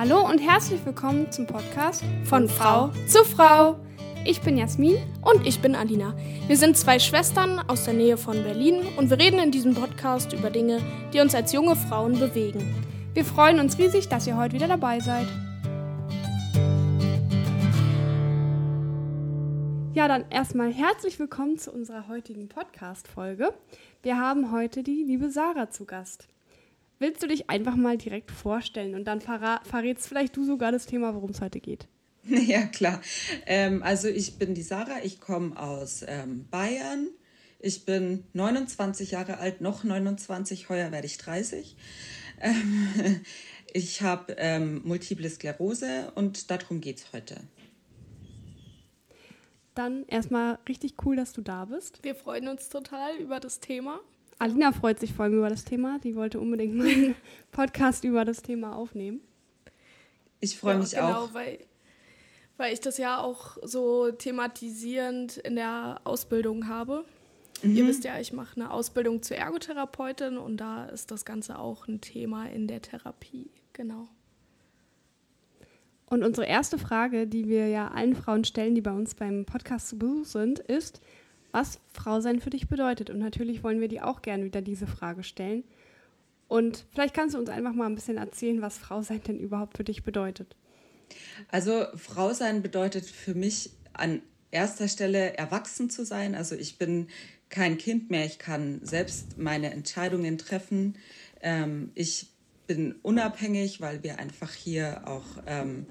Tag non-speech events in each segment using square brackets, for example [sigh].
Hallo und herzlich willkommen zum Podcast von Frau zu Frau. Ich bin Jasmin und ich bin Alina. Wir sind zwei Schwestern aus der Nähe von Berlin und wir reden in diesem Podcast über Dinge, die uns als junge Frauen bewegen. Wir freuen uns riesig, dass ihr heute wieder dabei seid. Ja, dann erstmal herzlich willkommen zu unserer heutigen Podcast-Folge. Wir haben heute die liebe Sarah zu Gast. Willst du dich einfach mal direkt vorstellen und dann verrätst vielleicht du sogar das Thema, worum es heute geht? [laughs] Ja, klar. Ähm, also ich bin die Sarah, ich komme aus ähm, Bayern. Ich bin 29 Jahre alt, noch 29, heuer werde ich 30. Ähm, [laughs] ich habe ähm, multiple Sklerose und darum geht es heute. Dann erstmal richtig cool, dass du da bist. Wir freuen uns total über das Thema. Alina freut sich vor allem über das Thema. Die wollte unbedingt meinen [laughs] Podcast über das Thema aufnehmen. Ich freue ja, mich genau, auch. Genau, weil, weil ich das ja auch so thematisierend in der Ausbildung habe. Mhm. Ihr wisst ja, ich mache eine Ausbildung zur Ergotherapeutin und da ist das Ganze auch ein Thema in der Therapie. Genau. Und unsere erste Frage, die wir ja allen Frauen stellen, die bei uns beim Podcast zu Besuch sind, ist, was Frau sein für dich bedeutet. Und natürlich wollen wir dir auch gerne wieder diese Frage stellen. Und vielleicht kannst du uns einfach mal ein bisschen erzählen, was Frau sein denn überhaupt für dich bedeutet. Also Frau sein bedeutet für mich an erster Stelle erwachsen zu sein. Also ich bin kein Kind mehr, ich kann selbst meine Entscheidungen treffen. Ähm, ich bin unabhängig, weil wir einfach hier auch ähm,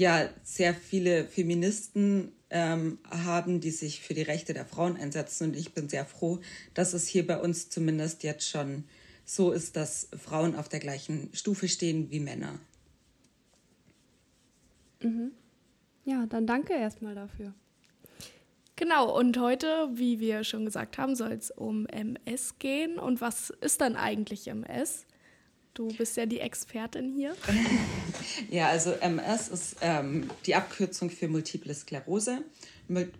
ja sehr viele Feministen ähm, haben, die sich für die Rechte der Frauen einsetzen. Und ich bin sehr froh, dass es hier bei uns zumindest jetzt schon so ist, dass Frauen auf der gleichen Stufe stehen wie Männer. Mhm. Ja, dann danke erstmal dafür. Genau, und heute, wie wir schon gesagt haben, soll es um MS gehen. Und was ist dann eigentlich MS? Du bist ja die Expertin hier. [laughs] ja, also MS ist ähm, die Abkürzung für Multiple Sklerose.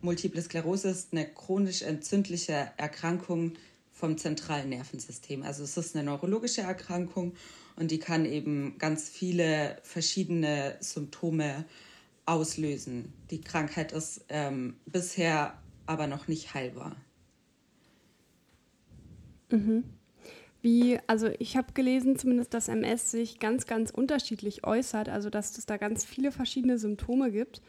Multiple Sklerose ist eine chronisch entzündliche Erkrankung vom zentralen Nervensystem. Also es ist eine neurologische Erkrankung und die kann eben ganz viele verschiedene Symptome auslösen. Die Krankheit ist ähm, bisher aber noch nicht heilbar. Mhm wie, also ich habe gelesen zumindest, dass MS sich ganz, ganz unterschiedlich äußert, also dass es da ganz viele verschiedene Symptome gibt.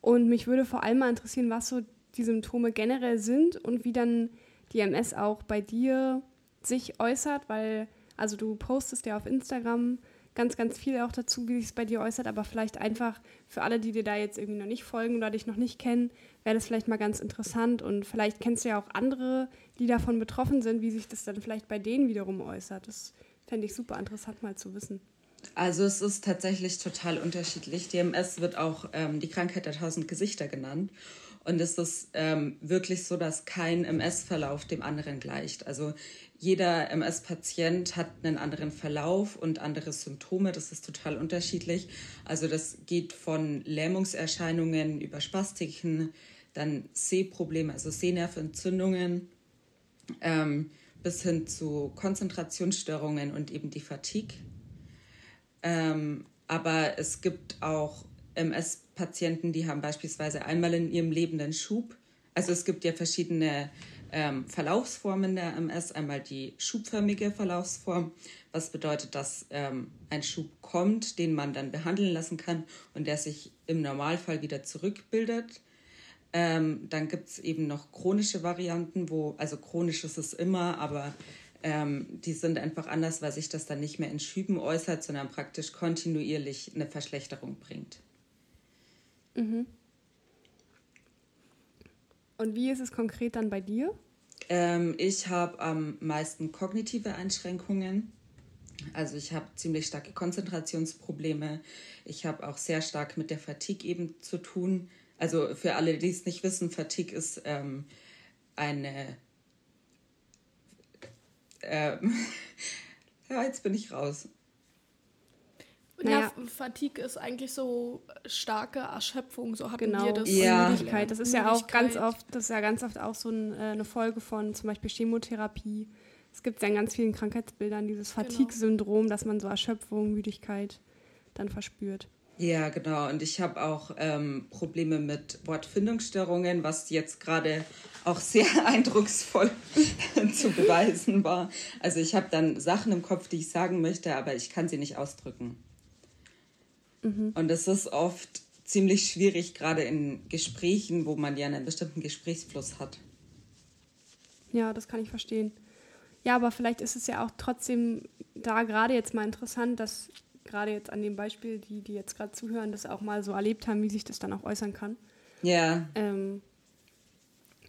Und mich würde vor allem mal interessieren, was so die Symptome generell sind und wie dann die MS auch bei dir sich äußert, weil, also du postest ja auf Instagram ganz, ganz viel auch dazu, wie sich es bei dir äußert, aber vielleicht einfach für alle, die dir da jetzt irgendwie noch nicht folgen oder dich noch nicht kennen, wäre das vielleicht mal ganz interessant und vielleicht kennst du ja auch andere, die davon betroffen sind, wie sich das dann vielleicht bei denen wiederum äußert. Das fände ich super interessant mal zu wissen. Also es ist tatsächlich total unterschiedlich. Die MS wird auch ähm, die Krankheit der tausend Gesichter genannt. Und es ist ähm, wirklich so, dass kein MS-Verlauf dem anderen gleicht. Also jeder MS-Patient hat einen anderen Verlauf und andere Symptome. Das ist total unterschiedlich. Also das geht von Lähmungserscheinungen über Spastiken, dann Sehprobleme, also Sehnerventzündungen, ähm, bis hin zu Konzentrationsstörungen und eben die Fatigue. Ähm, aber es gibt auch MS-Patienten, die haben beispielsweise einmal in ihrem Leben einen Schub. Also es gibt ja verschiedene ähm, Verlaufsformen der MS. Einmal die schubförmige Verlaufsform, was bedeutet, dass ähm, ein Schub kommt, den man dann behandeln lassen kann und der sich im Normalfall wieder zurückbildet. Ähm, dann gibt es eben noch chronische Varianten, wo, also chronisch ist es immer, aber ähm, die sind einfach anders, weil sich das dann nicht mehr in Schüben äußert, sondern praktisch kontinuierlich eine Verschlechterung bringt. Mhm. Und wie ist es konkret dann bei dir? Ähm, ich habe am meisten kognitive Einschränkungen. Also ich habe ziemlich starke Konzentrationsprobleme. Ich habe auch sehr stark mit der Fatigue eben zu tun. Also für alle, die es nicht wissen, Fatigue ist ähm, eine... Ähm, [laughs] ja, jetzt bin ich raus. Naja. Ja, Fatigue ist eigentlich so starke Erschöpfung, so hatten genau. wir das. Ja. Müdigkeit. Das ist ja auch ganz oft, das ist ja ganz oft auch so ein, äh, eine Folge von zum Beispiel Chemotherapie. Es gibt ja in ganz vielen Krankheitsbildern dieses genau. Fatigue-Syndrom, dass man so Erschöpfung, Müdigkeit dann verspürt. Ja, genau. Und ich habe auch ähm, Probleme mit Wortfindungsstörungen, was jetzt gerade auch sehr [laughs] eindrucksvoll [laughs] zu beweisen war. Also ich habe dann Sachen im Kopf, die ich sagen möchte, aber ich kann sie nicht ausdrücken. Mhm. Und es ist oft ziemlich schwierig, gerade in Gesprächen, wo man ja einen bestimmten Gesprächsfluss hat. Ja, das kann ich verstehen. Ja, aber vielleicht ist es ja auch trotzdem da gerade jetzt mal interessant, dass gerade jetzt an dem Beispiel, die, die jetzt gerade zuhören, das auch mal so erlebt haben, wie sich das dann auch äußern kann. Ja. Ähm,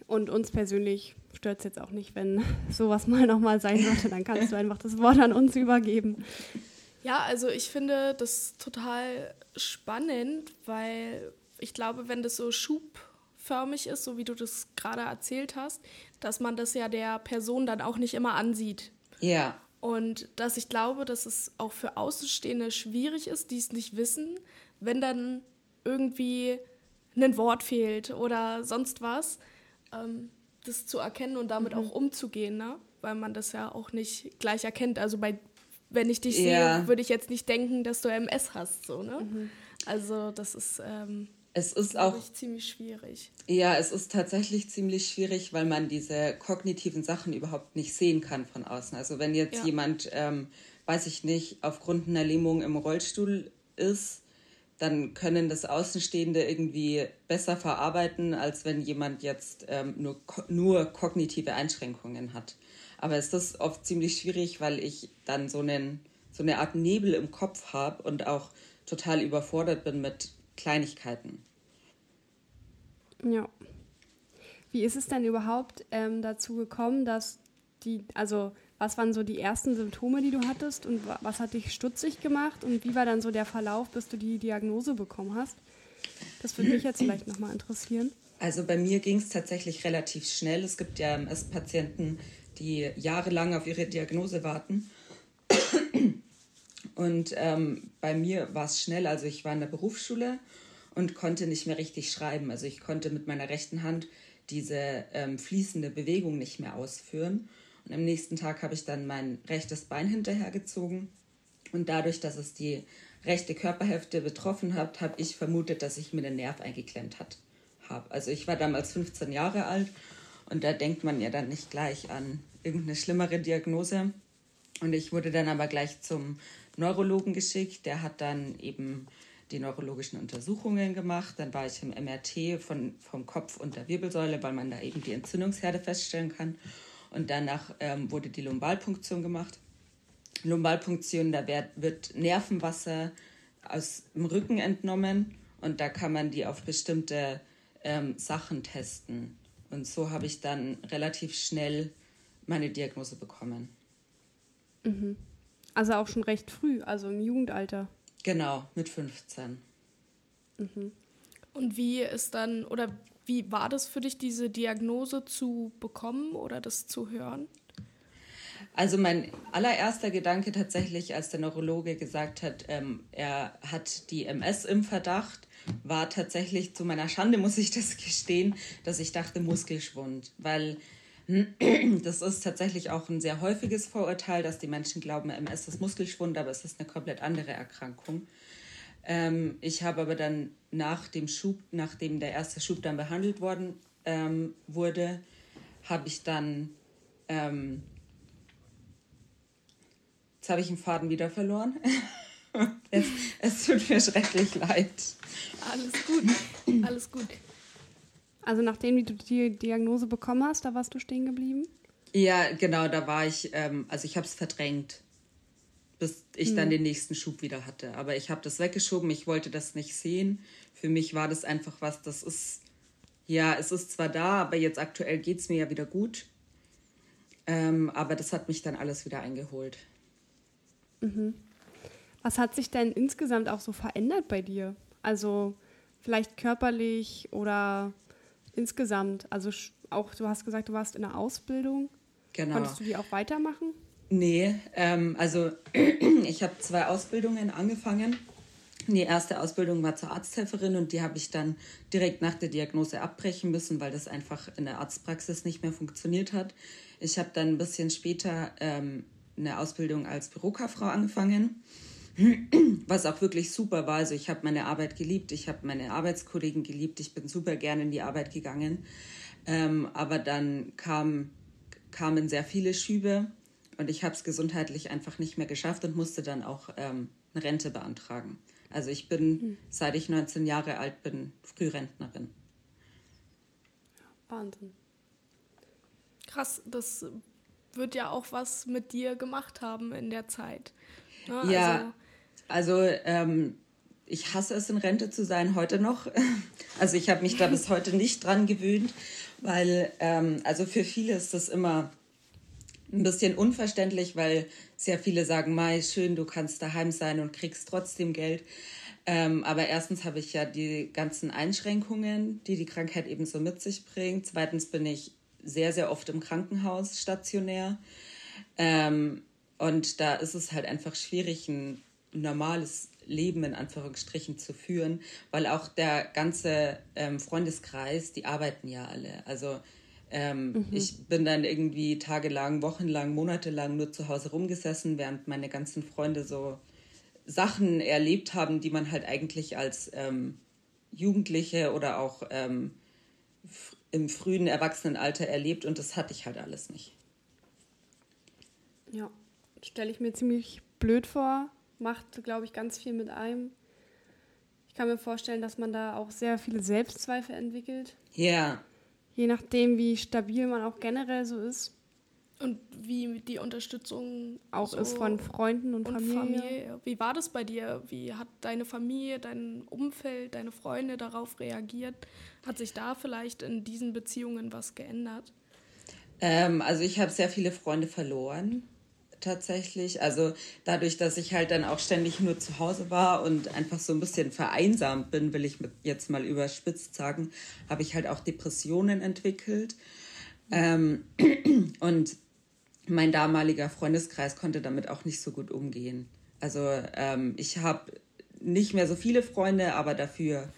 und uns persönlich stört es jetzt auch nicht, wenn [laughs] sowas mal nochmal sein sollte, dann kannst du einfach das Wort an uns übergeben. Ja, also ich finde das total spannend, weil ich glaube, wenn das so schubförmig ist, so wie du das gerade erzählt hast, dass man das ja der Person dann auch nicht immer ansieht. Ja. Und dass ich glaube, dass es auch für Außenstehende schwierig ist, die es nicht wissen, wenn dann irgendwie ein Wort fehlt oder sonst was, ähm, das zu erkennen und damit mhm. auch umzugehen, ne? weil man das ja auch nicht gleich erkennt. Also bei, wenn ich dich ja. sehe, würde ich jetzt nicht denken, dass du MS hast. So, ne? Mhm. Also das ist ähm, es ist auch ziemlich schwierig. Ja, es ist tatsächlich ziemlich schwierig, weil man diese kognitiven Sachen überhaupt nicht sehen kann von außen. Also wenn jetzt ja. jemand, ähm, weiß ich nicht, aufgrund einer Lähmung im Rollstuhl ist, dann können das Außenstehende irgendwie besser verarbeiten, als wenn jemand jetzt ähm, nur, nur kognitive Einschränkungen hat. Aber es ist oft ziemlich schwierig, weil ich dann so, einen, so eine Art Nebel im Kopf habe und auch total überfordert bin mit Kleinigkeiten. Ja. Wie ist es denn überhaupt ähm, dazu gekommen, dass die, also was waren so die ersten Symptome, die du hattest und was hat dich stutzig gemacht und wie war dann so der Verlauf, bis du die Diagnose bekommen hast? Das würde mich jetzt vielleicht nochmal interessieren. Also bei mir ging es tatsächlich relativ schnell. Es gibt ja MS-Patienten, die jahrelang auf ihre Diagnose warten. Und ähm, bei mir war es schnell. Also ich war in der Berufsschule und konnte nicht mehr richtig schreiben. Also ich konnte mit meiner rechten Hand diese ähm, fließende Bewegung nicht mehr ausführen. Und am nächsten Tag habe ich dann mein rechtes Bein hinterhergezogen. Und dadurch, dass es die rechte Körperhälfte betroffen hat, habe ich vermutet, dass ich mir den Nerv eingeklemmt habe. Also ich war damals 15 Jahre alt und da denkt man ja dann nicht gleich an irgendeine schlimmere Diagnose. Und ich wurde dann aber gleich zum Neurologen geschickt. Der hat dann eben die neurologischen Untersuchungen gemacht. Dann war ich im MRT von, vom Kopf und der Wirbelsäule, weil man da eben die Entzündungsherde feststellen kann. Und danach ähm, wurde die Lumbalpunktion gemacht. Lumbalpunktion, da wird, wird Nervenwasser aus dem Rücken entnommen und da kann man die auf bestimmte ähm, Sachen testen. Und so habe ich dann relativ schnell meine Diagnose bekommen. Mhm. Also auch schon recht früh, also im Jugendalter. Genau, mit 15. Mhm. Und wie ist dann, oder wie war das für dich, diese Diagnose zu bekommen oder das zu hören? Also mein allererster Gedanke tatsächlich, als der Neurologe gesagt hat, ähm, er hat die MS im Verdacht, war tatsächlich zu meiner Schande, muss ich das gestehen, dass ich dachte Muskelschwund, weil [clears throat] das ist tatsächlich auch ein sehr häufiges Vorurteil, dass die Menschen glauben, MS ist Muskelschwund, aber es ist eine komplett andere Erkrankung. Ähm, ich habe aber dann nach dem Schub, nachdem der erste Schub dann behandelt worden ähm, wurde, habe ich dann, ähm, jetzt habe ich den Faden wieder verloren. [laughs] es, es tut mir schrecklich leid. Alles gut, alles gut. Also nachdem du die Diagnose bekommen hast, da warst du stehen geblieben? Ja, genau, da war ich, ähm, also ich habe es verdrängt, bis ich hm. dann den nächsten Schub wieder hatte. Aber ich habe das weggeschoben, ich wollte das nicht sehen. Für mich war das einfach was, das ist, ja, es ist zwar da, aber jetzt aktuell geht es mir ja wieder gut. Ähm, aber das hat mich dann alles wieder eingeholt. Mhm. Was hat sich denn insgesamt auch so verändert bei dir? Also vielleicht körperlich oder insgesamt? Also auch, du hast gesagt, du warst in der Ausbildung. Genau. Konntest du die auch weitermachen? Nee, ähm, also [clears throat] ich habe zwei Ausbildungen angefangen. Die erste Ausbildung war zur Arzthelferin und die habe ich dann direkt nach der Diagnose abbrechen müssen, weil das einfach in der Arztpraxis nicht mehr funktioniert hat. Ich habe dann ein bisschen später ähm, eine Ausbildung als Bürokauffrau angefangen [clears throat] was auch wirklich super war. Also ich habe meine Arbeit geliebt, ich habe meine Arbeitskollegen geliebt, ich bin super gerne in die Arbeit gegangen. Ähm, aber dann kam, kamen sehr viele Schübe und ich habe es gesundheitlich einfach nicht mehr geschafft und musste dann auch ähm, eine Rente beantragen. Also ich bin, hm. seit ich 19 Jahre alt bin, Frührentnerin. Wahnsinn. Krass, das wird ja auch was mit dir gemacht haben in der Zeit. Ne? Ja, also, also ähm, ich hasse es, in Rente zu sein, heute noch. [laughs] Also ich habe mich da bis [laughs] heute nicht dran gewöhnt, weil ähm, also für viele ist das immer ein bisschen unverständlich, weil sehr viele sagen, Mai, schön, du kannst daheim sein und kriegst trotzdem Geld. Ähm, aber erstens habe ich ja die ganzen Einschränkungen, die die Krankheit eben so mit sich bringt. Zweitens bin ich sehr, sehr oft im Krankenhaus stationär. Ähm, und da ist es halt einfach schwierig, ein normales Leben in Anführungsstrichen zu führen, weil auch der ganze ähm, Freundeskreis, die arbeiten ja alle. Also ähm, mhm. ich bin dann irgendwie tagelang, wochenlang, monatelang nur zu Hause rumgesessen, während meine ganzen Freunde so Sachen erlebt haben, die man halt eigentlich als ähm, Jugendliche oder auch ähm, im frühen Erwachsenenalter erlebt und das hatte ich halt alles nicht. Ja, stelle ich mir ziemlich blöd vor, macht, glaube ich, ganz viel mit einem. Ich kann mir vorstellen, dass man da auch sehr viele Selbstzweifel entwickelt. Ja. Je nachdem, wie stabil man auch generell so ist. Und wie die Unterstützung auch so ist von Freunden und, und Familie. Familie. Wie war das bei dir? Wie hat deine Familie, dein Umfeld, deine Freunde darauf reagiert? Hat sich da vielleicht in diesen Beziehungen was geändert? Ähm, also ich habe sehr viele Freunde verloren tatsächlich. Also dadurch, dass ich halt dann auch ständig nur zu Hause war und einfach so ein bisschen vereinsamt bin, will ich jetzt mal überspitzt sagen, habe ich halt auch Depressionen entwickelt. Ähm, [clears throat] und mein damaliger Freundeskreis konnte damit auch nicht so gut umgehen. Also ähm, ich habe nicht mehr so viele Freunde, aber dafür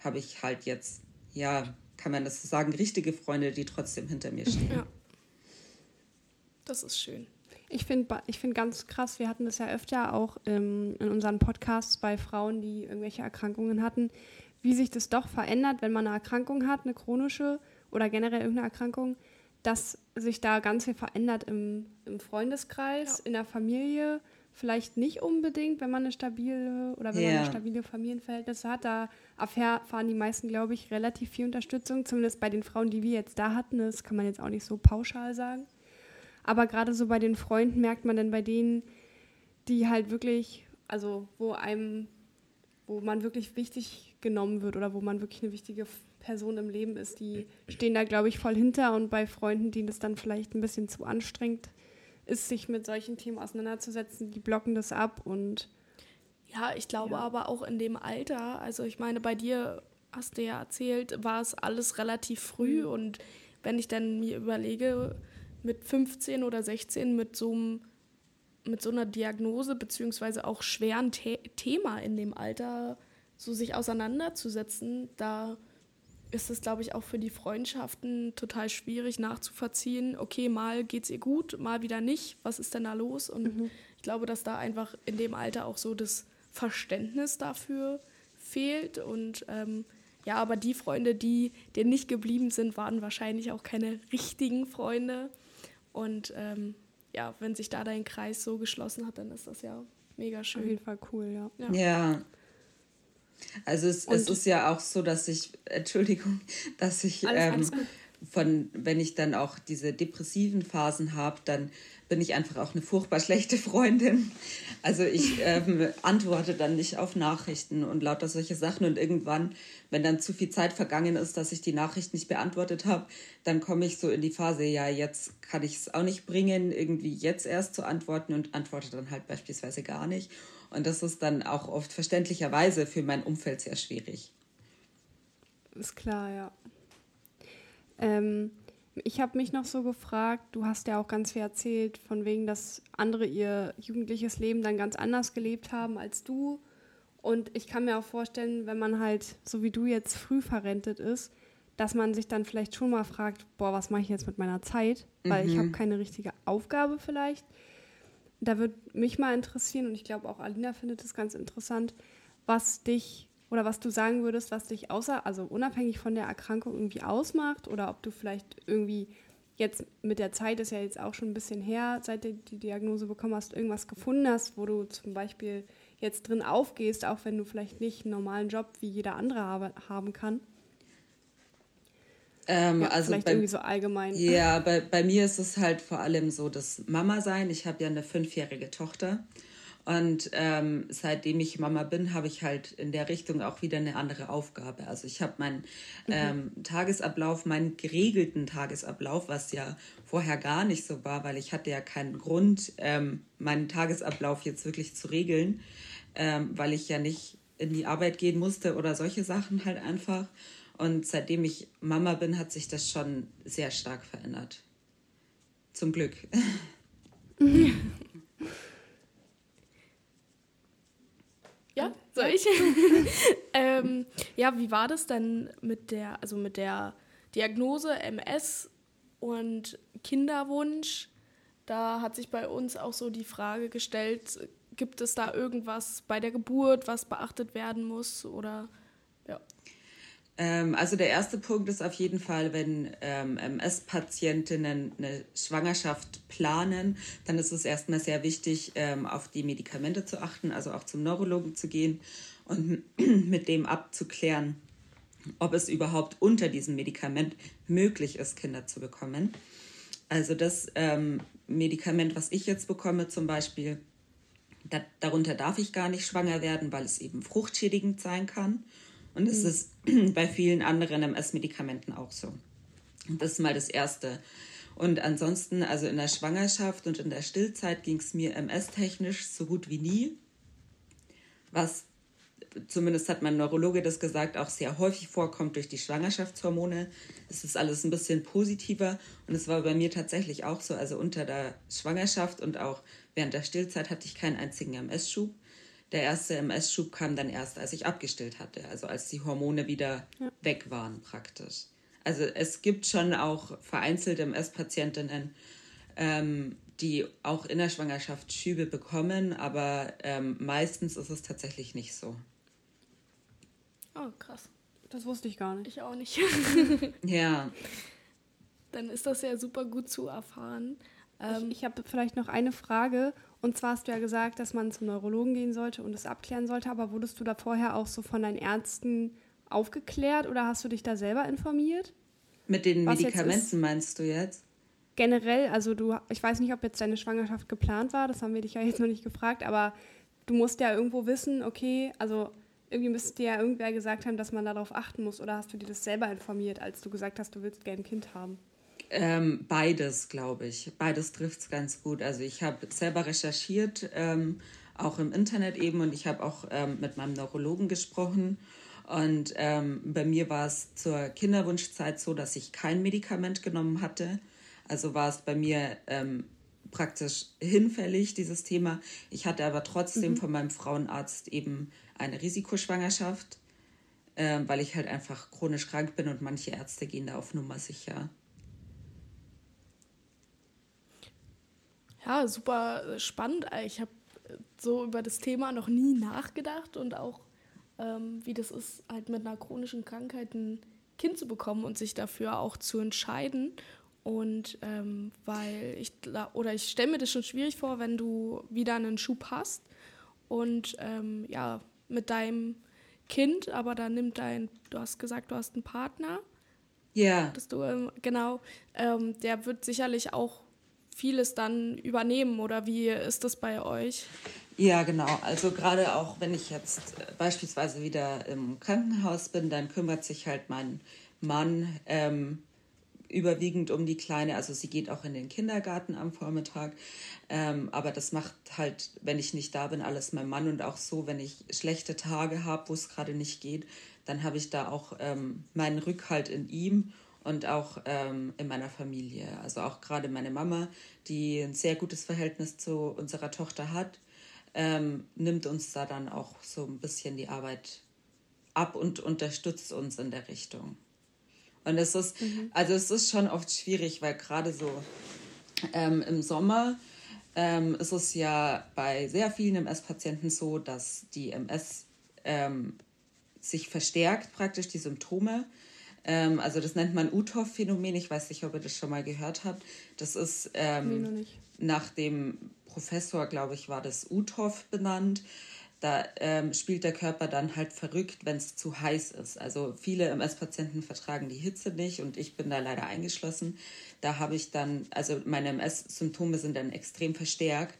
habe ich halt jetzt, ja, kann man das so sagen, richtige Freunde, die trotzdem hinter mir stehen. Ja. Das ist schön. Ich finde ich find ganz krass, wir hatten das ja öfter auch ähm, in unseren Podcasts bei Frauen, die irgendwelche Erkrankungen hatten, wie sich das doch verändert, wenn man eine Erkrankung hat, eine chronische oder generell irgendeine Erkrankung, dass sich da ganz viel verändert im, im Freundeskreis, ja. in der Familie. Vielleicht nicht unbedingt, wenn man eine stabile oder wenn yeah. man eine stabile Familienverhältnisse hat. Da erfahren die meisten, glaube ich, relativ viel Unterstützung. Zumindest bei den Frauen, die wir jetzt da hatten. Das kann man jetzt auch nicht so pauschal sagen. Aber gerade so bei den Freunden merkt man dann bei denen, die halt wirklich, also wo einem, wo man wirklich wichtig genommen wird oder wo man wirklich eine wichtige Person im Leben ist, die stehen da, glaube ich, voll hinter. Und bei Freunden, denen das dann vielleicht ein bisschen zu anstrengend ist, sich mit solchen Themen auseinanderzusetzen, die blocken das ab und ja, ich glaube ja. aber auch in dem Alter, also ich meine, bei dir hast du ja erzählt, war es alles relativ früh mhm. und wenn ich dann mir überlege, mit 15 oder 16 mit so, einem, mit so einer Diagnose beziehungsweise auch schweren The Thema in dem Alter so sich auseinanderzusetzen, da ist es, glaube ich, auch für die Freundschaften total schwierig nachzuvollziehen, okay, mal geht es ihr gut, mal wieder nicht, was ist denn da los? Und mhm. ich glaube, dass da einfach in dem Alter auch so das Verständnis dafür fehlt und ähm, ja, aber die Freunde, die dir nicht geblieben sind, waren wahrscheinlich auch keine richtigen Freunde. Und ähm, ja, wenn sich da dein Kreis so geschlossen hat, dann ist das ja mega schön. Auf jeden Fall cool, ja. Ja. ja. Also es, es, ist ja auch so, dass ich, [laughs] Entschuldigung, dass ich alles, ähm, alles von, wenn ich dann auch diese depressiven Phasen habe, dann bin ich einfach auch eine furchtbar schlechte Freundin. Also ich [laughs] ähm, antworte dann nicht auf Nachrichten und lauter solche Sachen. Und irgendwann, wenn dann zu viel Zeit vergangen ist, dass ich die Nachricht nicht beantwortet habe, dann komme ich so in die Phase, ja, jetzt kann ich es auch nicht bringen, irgendwie jetzt erst zu antworten und antworte dann halt beispielsweise gar nicht. Und das ist dann auch oft verständlicherweise für mein Umfeld sehr schwierig. Ist klar, ja. Ähm, ich habe mich noch so gefragt, du hast ja auch ganz viel erzählt, von wegen, dass andere ihr jugendliches Leben dann ganz anders gelebt haben als du. Und ich kann mir auch vorstellen, wenn man halt, so wie du jetzt, früh verrentet ist, dass man sich dann vielleicht schon mal fragt, boah, was mache ich jetzt mit meiner Zeit? Weil mhm. ich habe keine richtige Aufgabe vielleicht. da würde mich mal interessieren, und ich glaube auch Alina findet es ganz interessant, was dich oder was du sagen würdest, was dich außer, also unabhängig von der Erkrankung irgendwie ausmacht oder ob du vielleicht irgendwie jetzt mit der Zeit ist ja jetzt auch schon ein bisschen her, seit du die Diagnose bekommen hast, irgendwas gefunden hast, wo du zum Beispiel jetzt drin aufgehst, auch wenn du vielleicht nicht einen normalen Job wie jeder andere habe, haben kann. Ähm, ja, also vielleicht bei, irgendwie so allgemein. Ja, bei, bei mir ist es halt vor allem so das Mama sein. Ich habe ja eine fünfjährige Tochter. Und ähm, seitdem ich Mama bin, habe ich halt in der Richtung auch wieder eine andere Aufgabe. Also ich habe meinen mhm. ähm, Tagesablauf, meinen geregelten Tagesablauf, was ja vorher gar nicht so war, weil ich hatte ja keinen Grund, ähm, meinen Tagesablauf jetzt wirklich zu regeln, ähm, weil ich ja nicht in die Arbeit gehen musste oder solche Sachen halt einfach. Und seitdem ich Mama bin, hat sich das schon sehr stark verändert. Zum Glück. [laughs] Ja, soll ich? [laughs] ähm, [laughs] ja, wie war das denn mit der, also mit der Diagnose MS und Kinderwunsch? Da hat sich bei uns auch so die Frage gestellt, gibt es da irgendwas bei der Geburt, was beachtet werden muss oder also der erste Punkt ist auf jeden Fall, wenn ähm, MS-Patientinnen eine Schwangerschaft planen, dann ist es erstmal sehr wichtig, ähm, auf die Medikamente zu achten, also auch zum Neurologen zu gehen und [clears throat] mit dem abzuklären, ob es überhaupt unter diesem Medikament möglich ist, Kinder zu bekommen. Also das ähm, Medikament, was ich jetzt bekomme zum Beispiel, da, darunter darf ich gar nicht schwanger werden, weil es eben fruchtschädigend sein kann. Und es mhm. ist [clears throat] bei vielen anderen MS-Medikamenten auch so. Das ist mal das Erste. Und ansonsten, also in der Schwangerschaft und in der Stillzeit ging es mir MS-technisch so gut wie nie. Was zumindest hat mein Neurologe das gesagt, auch sehr häufig vorkommt durch die Schwangerschaftshormone. Es ist alles ein bisschen positiver und es war bei mir tatsächlich auch so. Also unter der Schwangerschaft und auch während der Stillzeit hatte ich keinen einzigen MS-Schub der erste MS-Schub kam dann erst, als ich abgestillt hatte, also als die Hormone wieder ja. weg waren praktisch. Also es gibt schon auch vereinzelte MS-Patientinnen, ähm, die auch in der Schwangerschaft Schübe bekommen, aber ähm, meistens ist es tatsächlich nicht so. Oh, krass. Das wusste ich gar nicht. Ich auch nicht. [laughs] [laughs] ja. Dann ist das ja super gut zu erfahren. Ähm, ich, ich habe vielleicht noch eine Frage. Und zwar hast du ja gesagt, dass man zum Neurologen gehen sollte und es abklären sollte, aber wurdest du da vorher auch so von deinen Ärzten aufgeklärt oder hast du dich da selber informiert? Mit den Medikamenten meinst du jetzt? Generell, also du, ich weiß nicht, ob jetzt deine Schwangerschaft geplant war, das haben wir dich ja jetzt noch nicht gefragt, aber du musst ja irgendwo wissen, okay, also irgendwie müsste dir ja irgendwer gesagt haben, dass man darauf achten muss oder hast du dir das selber informiert, als du gesagt hast, du willst gerne ein Kind haben? Ähm, beides, glaube ich. Beides trifft es ganz gut. Also ich habe selber recherchiert, ähm, auch im Internet eben, und ich habe auch ähm, mit meinem Neurologen gesprochen. Und ähm, bei mir war es zur Kinderwunschzeit so, dass ich kein Medikament genommen hatte. Also war es bei mir ähm, praktisch hinfällig, dieses Thema. Ich hatte aber trotzdem mhm. von meinem Frauenarzt eben eine Risikoschwangerschaft, äh, weil ich halt einfach chronisch krank bin und manche Ärzte gehen da auf Nummer sicher. Ja, super äh, spannend. Ich habe äh, so über das Thema noch nie nachgedacht und auch, ähm, wie das ist, halt mit einer chronischen Krankheit ein Kind zu bekommen und sich dafür auch zu entscheiden. Und ähm, weil ich, oder ich stelle mir das schon schwierig vor, wenn du wieder einen Schub hast und ähm, ja, mit deinem Kind, aber dann nimmt dein, du hast gesagt, du hast einen Partner. Ja. Dass du, ähm, genau, ähm, der wird sicherlich auch vieles dann übernehmen oder wie ist das bei euch? Ja, genau. Also gerade auch, wenn ich jetzt äh, beispielsweise wieder im Krankenhaus bin, dann kümmert sich halt mein Mann ähm, überwiegend um die Kleine. Also sie geht auch in den Kindergarten am Vormittag. Ähm, aber das macht halt, wenn ich nicht da bin, alles mein Mann. Und auch so, wenn ich schlechte Tage habe, wo es gerade nicht geht, dann habe ich da auch ähm, meinen Rückhalt in ihm und auch ähm, in meiner Familie. Also auch gerade meine Mama, die ein sehr gutes Verhältnis zu unserer Tochter hat, ähm, nimmt uns da dann auch so ein bisschen die Arbeit ab und unterstützt uns in der Richtung. Und es ist, mhm. also es ist schon oft schwierig, weil gerade so ähm, im Sommer ähm, ist es ja bei sehr vielen MS-Patienten so, dass die MS ähm, sich verstärkt, praktisch die Symptome. Ähm, also das nennt man UTOF-Phänomen. Ich weiß nicht, ob ihr das schon mal gehört habt. Das ist ähm, nee, nach dem Professor, glaube ich, war das UTOF benannt. Da ähm, spielt der Körper dann halt verrückt, wenn es zu heiß ist. Also viele MS-Patienten vertragen die Hitze nicht und ich bin da leider eingeschlossen. Da habe ich dann, also meine MS-Symptome sind dann extrem verstärkt.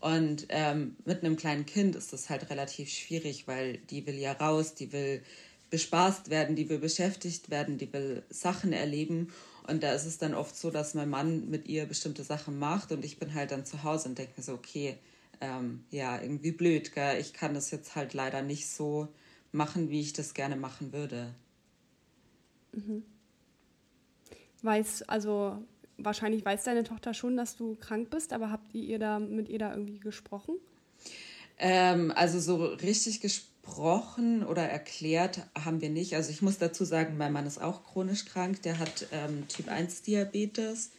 Und ähm, mit einem kleinen Kind ist das halt relativ schwierig, weil die will ja raus, die will bespaßt werden, die will beschäftigt werden, die will Sachen erleben. Und da ist es dann oft so, dass mein Mann mit ihr bestimmte Sachen macht und ich bin halt dann zu Hause und denke mir so, okay, ähm, ja, irgendwie blöd, gell? ich kann das jetzt halt leider nicht so machen, wie ich das gerne machen würde. Mhm. Weiß, also wahrscheinlich weiß deine Tochter schon, dass du krank bist, aber habt ihr, ihr da mit ihr da irgendwie gesprochen? Ähm, also so richtig gesprochen oder erklärt haben wir nicht. Also ich muss dazu sagen, mein Mann ist auch chronisch krank, der hat ähm, Typ 1 Diabetes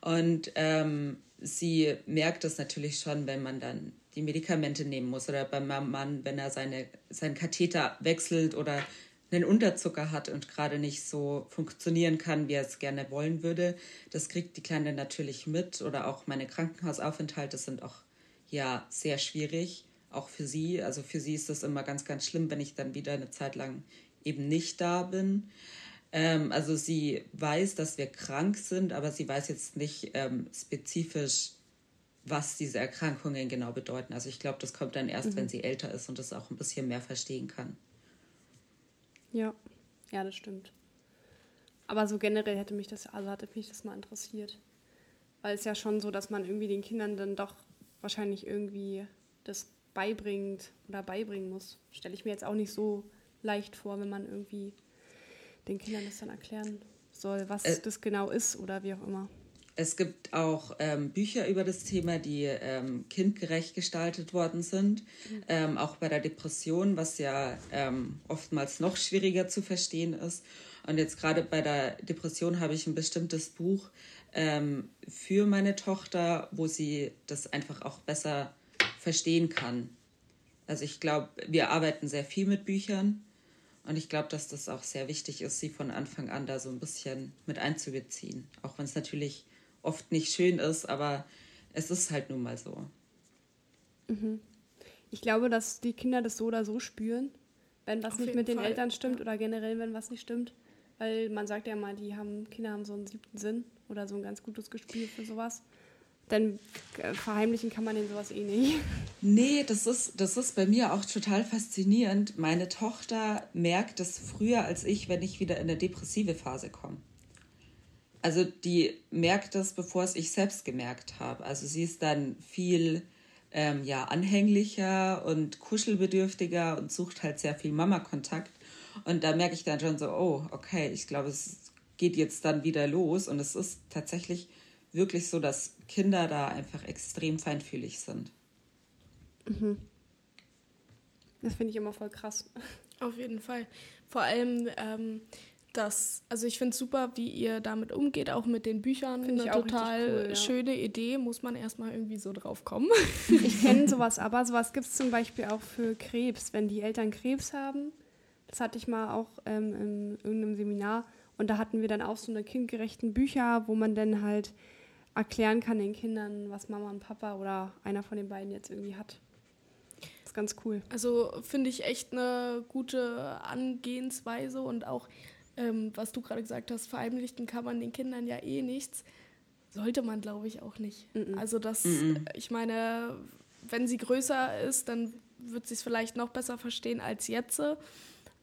und ähm, sie merkt es natürlich schon, wenn man dann die Medikamente nehmen muss oder beim Mann, wenn er seine, seinen Katheter wechselt oder einen Unterzucker hat und gerade nicht so funktionieren kann, wie er es gerne wollen würde. Das kriegt die Kleine natürlich mit oder auch meine Krankenhausaufenthalte sind auch ja sehr schwierig, auch für sie. Also für sie ist das immer ganz, ganz schlimm, wenn ich dann wieder eine Zeit lang eben nicht da bin. Ähm, also sie weiß, dass wir krank sind, aber sie weiß jetzt nicht ähm, spezifisch, was diese Erkrankungen genau bedeuten. Also ich glaube, das kommt dann erst, mhm. wenn sie älter ist und das auch ein bisschen mehr verstehen kann. Ja, ja, das stimmt. Aber so generell hätte mich das, also hatte mich das mal interessiert. Weil es ja schon so, dass man irgendwie den Kindern dann doch wahrscheinlich irgendwie das beibringt oder beibringen muss. Stelle ich mir jetzt auch nicht so leicht vor, wenn man irgendwie den Kindern das dann erklären soll, was äh, das genau ist oder wie auch immer. Es gibt auch ähm, Bücher über das Thema, die ähm, kindgerecht gestaltet worden sind. Mhm. Ähm, auch bei der Depression, was ja ähm, oftmals noch schwieriger zu verstehen ist. Und jetzt gerade bei der Depression habe ich ein bestimmtes Buch ähm, für meine Tochter, wo sie das einfach auch besser verstehen kann. Also ich glaube, wir arbeiten sehr viel mit Büchern. Und ich glaube, dass das auch sehr wichtig ist, sie von Anfang an da so ein bisschen mit einzubeziehen. Auch wenn es natürlich oft nicht schön ist, aber es ist halt nun mal so. Mhm. Ich glaube, dass die Kinder das so oder so spüren, wenn was Auf nicht mit den Fall. Eltern stimmt oder generell, wenn was nicht stimmt. Weil man sagt ja mal, die haben, Kinder haben so einen siebten Sinn oder so ein ganz gutes Gespür für sowas. Denn äh, verheimlichen kann man den sowas eh nicht. Nee, das ist, das ist bei mir auch total faszinierend. Meine Tochter merkt es früher als ich, wenn ich wieder in eine depressive Phase komme. Also die merkt das, bevor es ich selbst gemerkt habe. Also sie ist dann viel ähm, ja, anhänglicher und kuschelbedürftiger und sucht halt sehr viel Mama-Kontakt. Und da merke ich dann schon so, oh, okay, ich glaube, es geht jetzt dann wieder los. Und es ist tatsächlich wirklich so, dass Kinder da einfach extrem feinfühlig sind. Mhm. Das finde ich immer voll krass. Auf jeden Fall. Vor allem, ähm, das, also ich finde es super, wie ihr damit umgeht, auch mit den Büchern. Find Eine total cool, ja. schöne Idee, muss man erstmal irgendwie so drauf kommen. [laughs] Ich kenne sowas aber, sowas gibt es zum Beispiel auch für Krebs. Wenn die Eltern Krebs haben, das hatte ich mal auch ähm, in irgendeinem Seminar und da hatten wir dann auch so eine kindgerechten Bücher, wo man dann halt erklären kann den Kindern, was Mama und Papa oder einer von den beiden jetzt irgendwie hat. Das ist ganz cool. Also finde ich echt eine gute Angehensweise und auch ähm, was du gerade gesagt hast, verheimlichen kann man den Kindern ja eh nichts. Sollte man, glaube ich, auch nicht. Mm -mm. Also das, mm ich meine, wenn sie größer ist, dann wird sie es vielleicht noch besser verstehen als jetzt.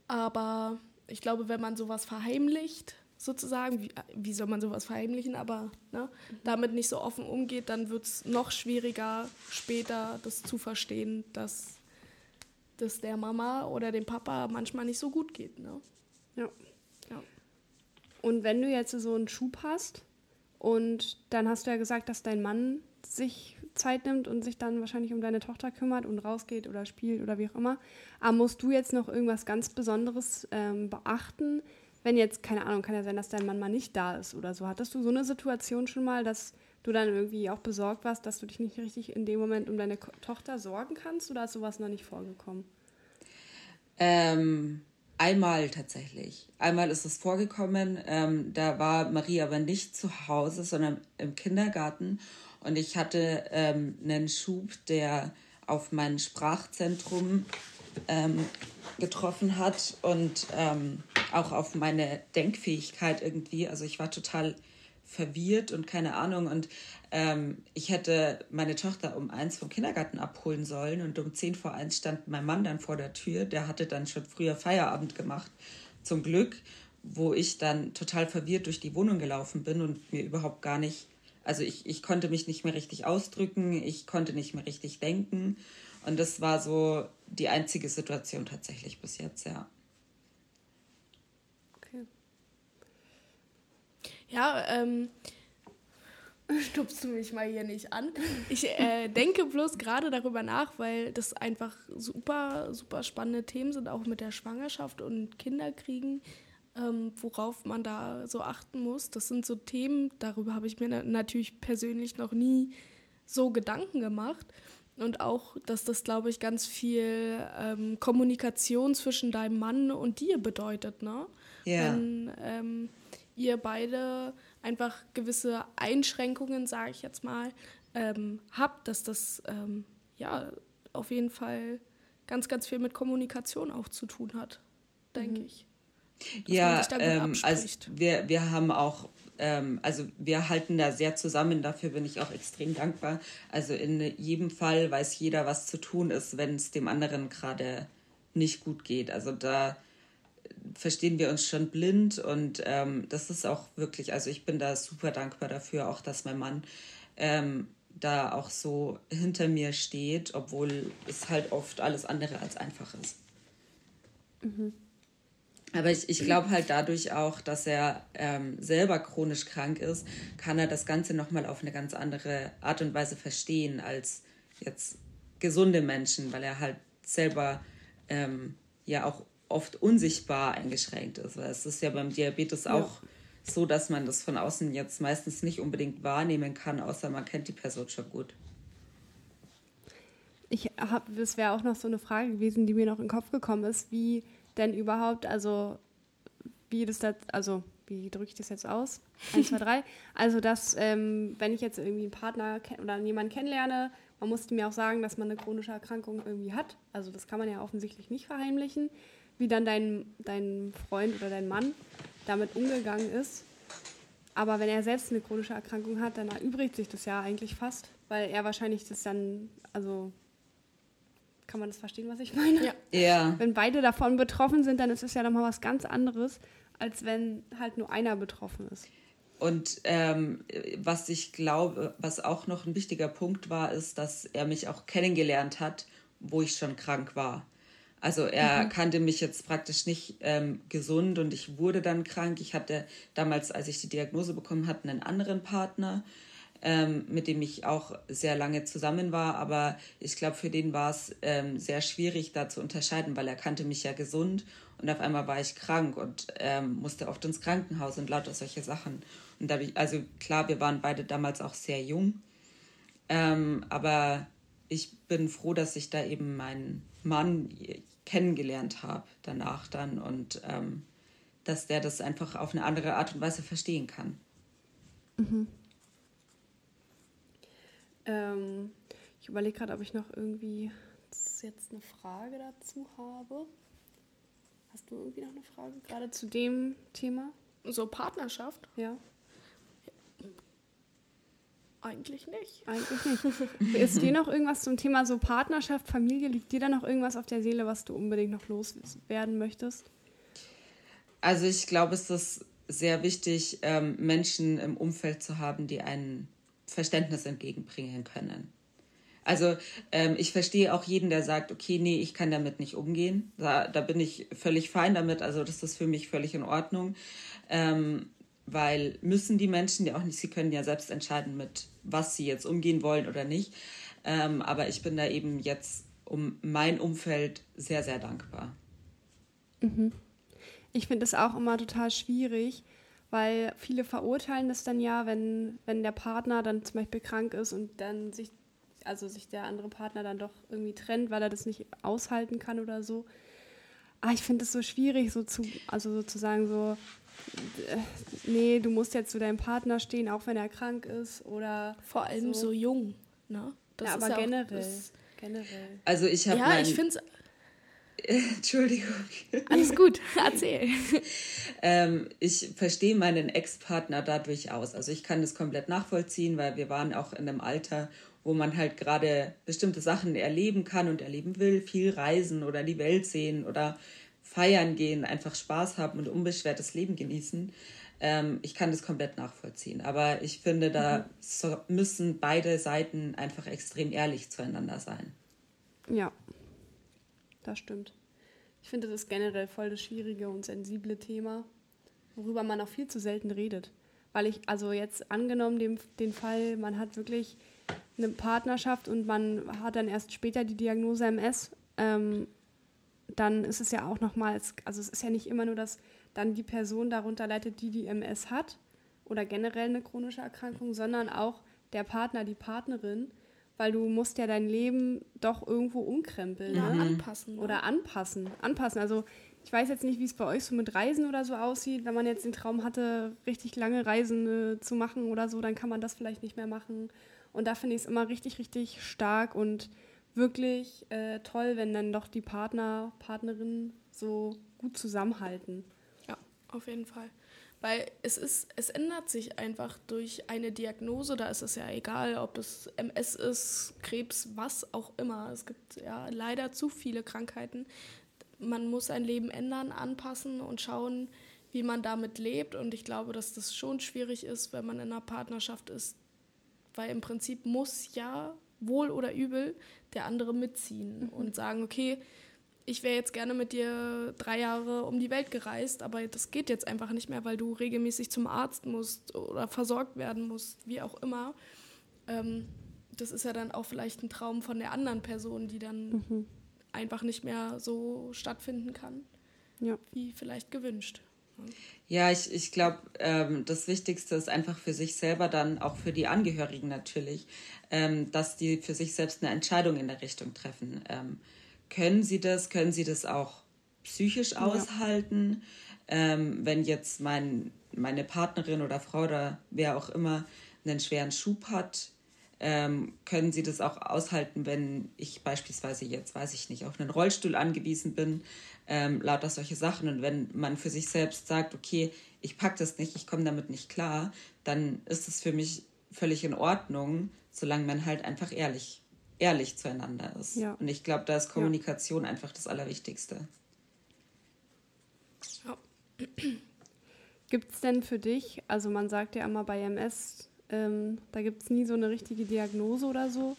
Aber ich glaube, wenn man sowas verheimlicht, sozusagen, wie, wie soll man sowas verheimlichen, aber ne, damit nicht so offen umgeht, dann wird es noch schwieriger, später das zu verstehen, dass das der Mama oder dem Papa manchmal nicht so gut geht. Ne? Ja. Und wenn du jetzt so einen Schub hast und dann hast du ja gesagt, dass dein Mann sich Zeit nimmt und sich dann wahrscheinlich um deine Tochter kümmert und rausgeht oder spielt oder wie auch immer. Aber musst du jetzt noch irgendwas ganz Besonderes ähm, beachten, wenn jetzt, keine Ahnung, kann ja sein, dass dein Mann mal nicht da ist oder so. Hattest du so eine Situation schon mal, dass du dann irgendwie auch besorgt warst, dass du dich nicht richtig in dem Moment um deine Ko Tochter sorgen kannst oder ist sowas noch nicht vorgekommen? Ähm, einmal tatsächlich. Einmal ist es vorgekommen, ähm, da war Marie aber nicht zu Hause, sondern im Kindergarten und ich hatte ähm, einen Schub, der auf mein Sprachzentrum ähm, getroffen hat und ähm, auch auf meine Denkfähigkeit irgendwie. Also ich war total verwirrt und keine Ahnung. Und ähm, ich hätte meine Tochter um eins vom Kindergarten abholen sollen und um zehn vor eins stand mein Mann dann vor der Tür. Der hatte dann schon früher Feierabend gemacht, zum Glück, wo ich dann total verwirrt durch die Wohnung gelaufen bin und mir überhaupt gar nicht, also ich, ich konnte mich nicht mehr richtig ausdrücken, ich konnte nicht mehr richtig denken. Und das war so die einzige Situation tatsächlich bis jetzt, ja. Ja, ähm, stupst du mich mal hier nicht an. Ich äh, denke bloß gerade darüber nach, weil das einfach super, super spannende Themen sind, auch mit der Schwangerschaft und Kinderkriegen, ähm, worauf man da so achten muss. Das sind so Themen, darüber habe ich mir na natürlich persönlich noch nie so Gedanken gemacht. Und auch, dass das, glaube ich, ganz viel ähm, Kommunikation zwischen deinem Mann und dir bedeutet, ne? Ja. Wenn, ähm, ihr beide einfach gewisse Einschränkungen, sage ich jetzt mal, ähm, habt, dass das ähm, ja auf jeden Fall ganz, ganz viel mit Kommunikation auch zu tun hat, denke mhm. ich. ja, ähm, also wir, wir haben auch, ähm, also wir halten da sehr zusammen, dafür bin ich auch extrem dankbar. Also in jedem Fall weiß jeder, was zu tun ist, wenn es dem anderen gerade nicht gut geht. Also da verstehen wir uns schon blind und ähm, das ist auch wirklich, also ich bin da super dankbar dafür, auch dass mein Mann ähm, da auch so hinter mir steht, obwohl es halt oft alles andere als einfach ist. Mhm. Aber ich, ich glaube halt dadurch auch, dass er ähm, selber chronisch krank ist, kann er das Ganze nochmal auf eine ganz andere Art und Weise verstehen als jetzt gesunde Menschen, weil er halt selber ähm, ja auch oft unsichtbar eingeschränkt ist. Weil es ist ja beim Diabetes ja. auch so, dass man das von außen jetzt meistens nicht unbedingt wahrnehmen kann, außer man kennt die Person schon gut. Ich habe, das wäre auch noch so eine Frage gewesen, die mir noch in den Kopf gekommen ist, wie denn überhaupt, also wie das da, also wie drücke ich das jetzt aus? Eins, zwei, drei. Also, dass, ähm, wenn ich jetzt irgendwie einen Partner oder jemanden kennenlerne, man musste mir auch sagen, dass man eine chronische Erkrankung irgendwie hat. Also, das kann man ja offensichtlich nicht verheimlichen wie dann dein, dein Freund oder dein Mann damit umgegangen ist. Aber wenn er selbst eine chronische Erkrankung hat, dann erübrigt sich das ja eigentlich fast, weil er wahrscheinlich das dann, also kann man das verstehen, was ich meine? Ja. ja. Wenn beide davon betroffen sind, dann ist es ja nochmal was ganz anderes, als wenn halt nur einer betroffen ist. Und ähm, was ich glaube, was auch noch ein wichtiger Punkt war, ist, dass er mich auch kennengelernt hat, wo ich schon krank war. Also er mhm. kannte mich jetzt praktisch nicht ähm, gesund und ich wurde dann krank. Ich hatte damals, als ich die Diagnose bekommen hatte, einen anderen Partner, ähm, mit dem ich auch sehr lange zusammen war. Aber ich glaube, für den war es ähm, sehr schwierig, da zu unterscheiden, weil er kannte mich ja gesund und auf einmal war ich krank und ähm, musste oft ins Krankenhaus und lauter solche Sachen. Und da ich, also klar, wir waren beide damals auch sehr jung. Ähm, aber ich bin froh, dass ich da eben meinen Mann kennengelernt habe danach dann und ähm, dass der das einfach auf eine andere Art und Weise verstehen kann. Mhm. Ähm, ich überlege gerade, ob ich noch irgendwie jetzt eine Frage dazu habe. Hast du irgendwie noch eine Frage gerade zu dem Thema? So Partnerschaft? Ja. Eigentlich nicht. Eigentlich nicht. [laughs] Ist dir noch irgendwas zum Thema so Partnerschaft, Familie? Liegt dir da noch irgendwas auf der Seele, was du unbedingt noch loswerden möchtest? Also ich glaube, es ist sehr wichtig, ähm, Menschen im Umfeld zu haben, die ein Verständnis entgegenbringen können. Also ähm, ich verstehe auch jeden, der sagt, okay, nee, ich kann damit nicht umgehen. Da, da bin ich völlig fein damit. Also das ist für mich völlig in Ordnung. Ähm, weil müssen die Menschen ja auch nicht, sie können ja selbst entscheiden, mit was sie jetzt umgehen wollen oder nicht. Ähm, aber ich bin da eben jetzt um mein Umfeld sehr, sehr dankbar. Mhm. Ich finde es auch immer total schwierig, weil viele verurteilen das dann ja, wenn, wenn der Partner dann zum Beispiel krank ist und dann sich, also sich der andere Partner dann doch irgendwie trennt, weil er das nicht aushalten kann oder so. Aber ich finde es so schwierig, so zu, also sozusagen so, nee, du musst jetzt zu deinem Partner stehen, auch wenn er krank ist oder. Vor allem so, so jung, ne? Das ja, aber ja generell. generell. Also ich habe. Ja, ich finde es [laughs] Entschuldigung. Alles gut, erzähl. [laughs] ähm, ich verstehe meinen Ex-Partner da durchaus. Also ich kann das komplett nachvollziehen, weil wir waren auch in einem Alter, wo man halt gerade bestimmte Sachen erleben kann und erleben will, viel reisen oder die Welt sehen oder feiern gehen, einfach Spaß haben und unbeschwertes Leben genießen. Ähm, ich kann das komplett nachvollziehen. Aber ich finde, da mhm. so müssen beide Seiten einfach extrem ehrlich zueinander sein. Ja, das stimmt. Ich finde, das ist generell voll das schwierige und sensible Thema, worüber man auch viel zu selten redet. Weil ich, also jetzt angenommen dem, den Fall, man hat wirklich eine Partnerschaft und man hat dann erst später die Diagnose MS, ähm, dann ist es ja auch nochmal, also es ist ja nicht immer nur, dass dann die Person darunter leidet, die die MS hat oder generell eine chronische Erkrankung, sondern auch der Partner, die Partnerin weil du musst ja dein Leben doch irgendwo umkrempeln. Ja, ne? anpassen. Ja. Oder anpassen. Anpassen. Also ich weiß jetzt nicht, wie es bei euch so mit Reisen oder so aussieht. Wenn man jetzt den Traum hatte, richtig lange Reisen äh, zu machen oder so, dann kann man das vielleicht nicht mehr machen. Und da finde ich es immer richtig, richtig stark und wirklich äh, toll, wenn dann doch die Partner, Partnerinnen so gut zusammenhalten. Ja, auf jeden Fall. Weil es ist, es ändert sich einfach durch eine Diagnose, da ist es ja egal, ob es MS ist, Krebs, was auch immer. Es gibt ja leider zu viele Krankheiten. Man muss sein Leben ändern, anpassen und schauen, wie man damit lebt. Und ich glaube, dass das schon schwierig ist, wenn man in einer Partnerschaft ist. Weil im Prinzip muss ja wohl oder übel der andere mitziehen mhm. und sagen, okay, ich wäre jetzt gerne mit dir drei Jahre um die Welt gereist, aber das geht jetzt einfach nicht mehr, weil du regelmäßig zum Arzt musst oder versorgt werden musst, wie auch immer. Ähm, das ist ja dann auch vielleicht ein Traum von der anderen Person, die dann mhm. einfach nicht mehr so stattfinden kann, ja. wie vielleicht gewünscht. Ja, ich, ich glaube, ähm, das Wichtigste ist einfach für sich selber dann, auch für die Angehörigen natürlich, ähm, dass die für sich selbst eine Entscheidung in der Richtung treffen. Ähm, können sie das? Können sie das auch psychisch aushalten? Ja. Ähm, wenn jetzt mein, meine Partnerin oder Frau oder wer auch immer einen schweren Schub hat, ähm, können sie das auch aushalten, wenn ich beispielsweise jetzt, weiß ich nicht, auf einen Rollstuhl angewiesen bin, ähm, lauter solche Sachen. Und wenn man für sich selbst sagt, okay, ich packe das nicht, ich komme damit nicht klar, dann ist es für mich völlig in Ordnung, solange man halt einfach ehrlich ehrlich zueinander ist. Ja. Und ich glaube, da ist Kommunikation ja. einfach das Allerwichtigste. Ja. [clears throat] Gibt es denn für dich, also man sagt ja immer bei MS, ähm, da gibt es nie so eine richtige Diagnose oder so.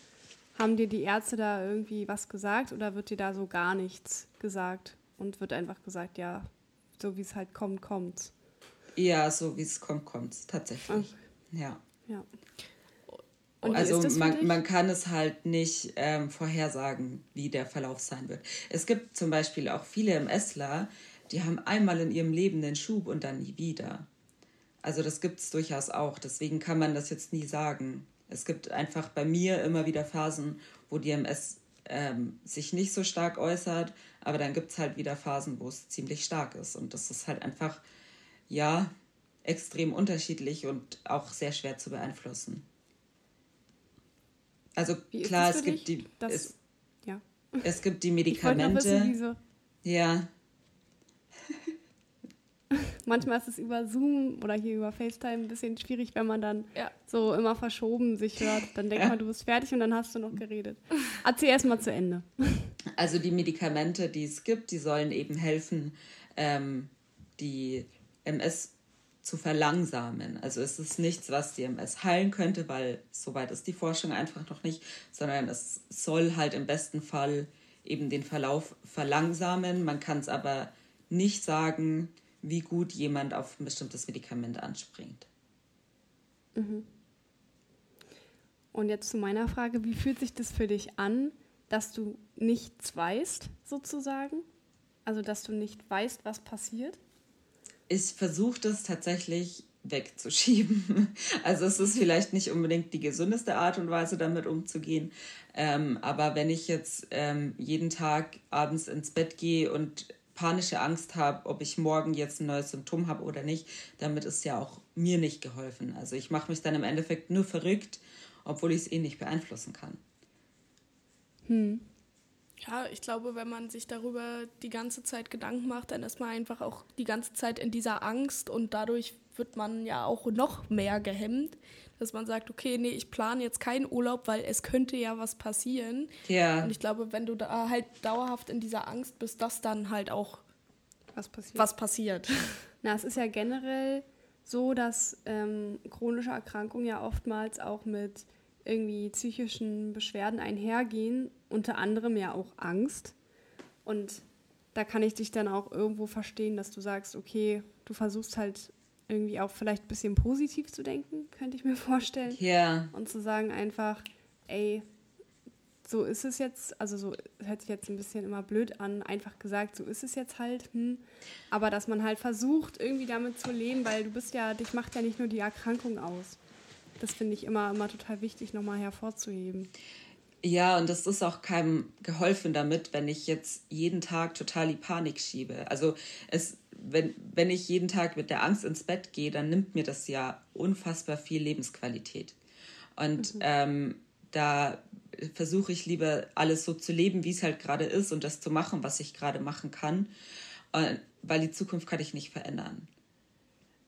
Haben dir die Ärzte da irgendwie was gesagt oder wird dir da so gar nichts gesagt und wird einfach gesagt, ja, so wie es halt kommt, kommt Ja, so wie es kommt, kommt tatsächlich. Okay. Ja. ja. Und also man, man kann es halt nicht ähm, vorhersagen, wie der Verlauf sein wird. Es gibt zum Beispiel auch viele MSler, die haben einmal in ihrem Leben den Schub und dann nie wieder. Also das gibt es durchaus auch. Deswegen kann man das jetzt nie sagen. Es gibt einfach bei mir immer wieder Phasen, wo die MS ähm, sich nicht so stark äußert, aber dann gibt es halt wieder Phasen, wo es ziemlich stark ist. Und das ist halt einfach, ja, extrem unterschiedlich und auch sehr schwer zu beeinflussen. Also klar, es gibt die das, es, ja. [laughs] es gibt die Medikamente. Wissen, ja. [laughs] Manchmal ist es über Zoom oder hier über FaceTime ein bisschen schwierig, wenn man dann ja. so immer verschoben sich hört. Dann denkt ja. man, du bist fertig und dann hast du noch geredet. Erzähl erst mal zu Ende. [laughs] Also die Medikamente, die es gibt, die sollen eben helfen, ähm, die MS zu verlangsamen. Also es ist nichts, was die MS heilen könnte, weil soweit ist die Forschung einfach noch nicht, sondern es soll halt im besten Fall eben den Verlauf verlangsamen. Man kann es aber nicht sagen, wie gut jemand auf ein bestimmtes Medikament anspringt. Mhm. Und jetzt zu meiner Frage, wie fühlt sich das für dich an, dass du nichts weißt, sozusagen? Also, dass du nicht weißt, was passiert? ich versuche das tatsächlich wegzuschieben. [laughs] Also es ist vielleicht nicht unbedingt die gesündeste Art und Weise, damit umzugehen. Ähm, aber wenn ich jetzt ähm, jeden Tag abends ins Bett gehe und panische Angst habe, ob ich morgen jetzt ein neues Symptom habe oder nicht, damit ist ja auch mir nicht geholfen. Also ich mache mich dann im Endeffekt nur verrückt, obwohl ich es eh nicht beeinflussen kann. Hm. Ja, ich glaube, wenn man sich darüber die ganze Zeit Gedanken macht, dann ist man einfach auch die ganze Zeit in dieser Angst und dadurch wird man ja auch noch mehr gehemmt, dass man sagt, okay, nee, ich plane jetzt keinen Urlaub, weil es könnte ja was passieren. Ja. Und ich glaube, wenn du da halt dauerhaft in dieser Angst bist, dass dann halt auch was passiert. Was passiert. [laughs] Na, es ist ja generell so, dass ähm, chronische Erkrankungen ja oftmals auch mit irgendwie psychischen Beschwerden einhergehen, unter anderem ja auch Angst. Und da kann ich dich dann auch irgendwo verstehen, dass du sagst, okay, du versuchst halt irgendwie auch vielleicht ein bisschen positiv zu denken, könnte ich mir [laughs] vorstellen. Ja. Und zu sagen einfach, ey, so ist es jetzt, also so hört sich jetzt ein bisschen immer blöd an, einfach gesagt, so ist es jetzt halt, hm. aber dass man halt versucht, irgendwie damit zu leben, weil du bist ja, dich macht ja nicht nur die Erkrankung aus. Das finde ich immer, immer total wichtig, nochmal hervorzuheben. Ja, und das ist auch keinem geholfen damit, wenn ich jetzt jeden Tag total die Panik schiebe. Also es, wenn, wenn ich jeden Tag mit der Angst ins Bett gehe, dann nimmt mir das ja unfassbar viel Lebensqualität. Und mhm. ähm, da versuche ich lieber alles so zu leben, wie es halt gerade ist und das zu machen, was ich gerade machen kann, weil die Zukunft kann ich nicht verändern.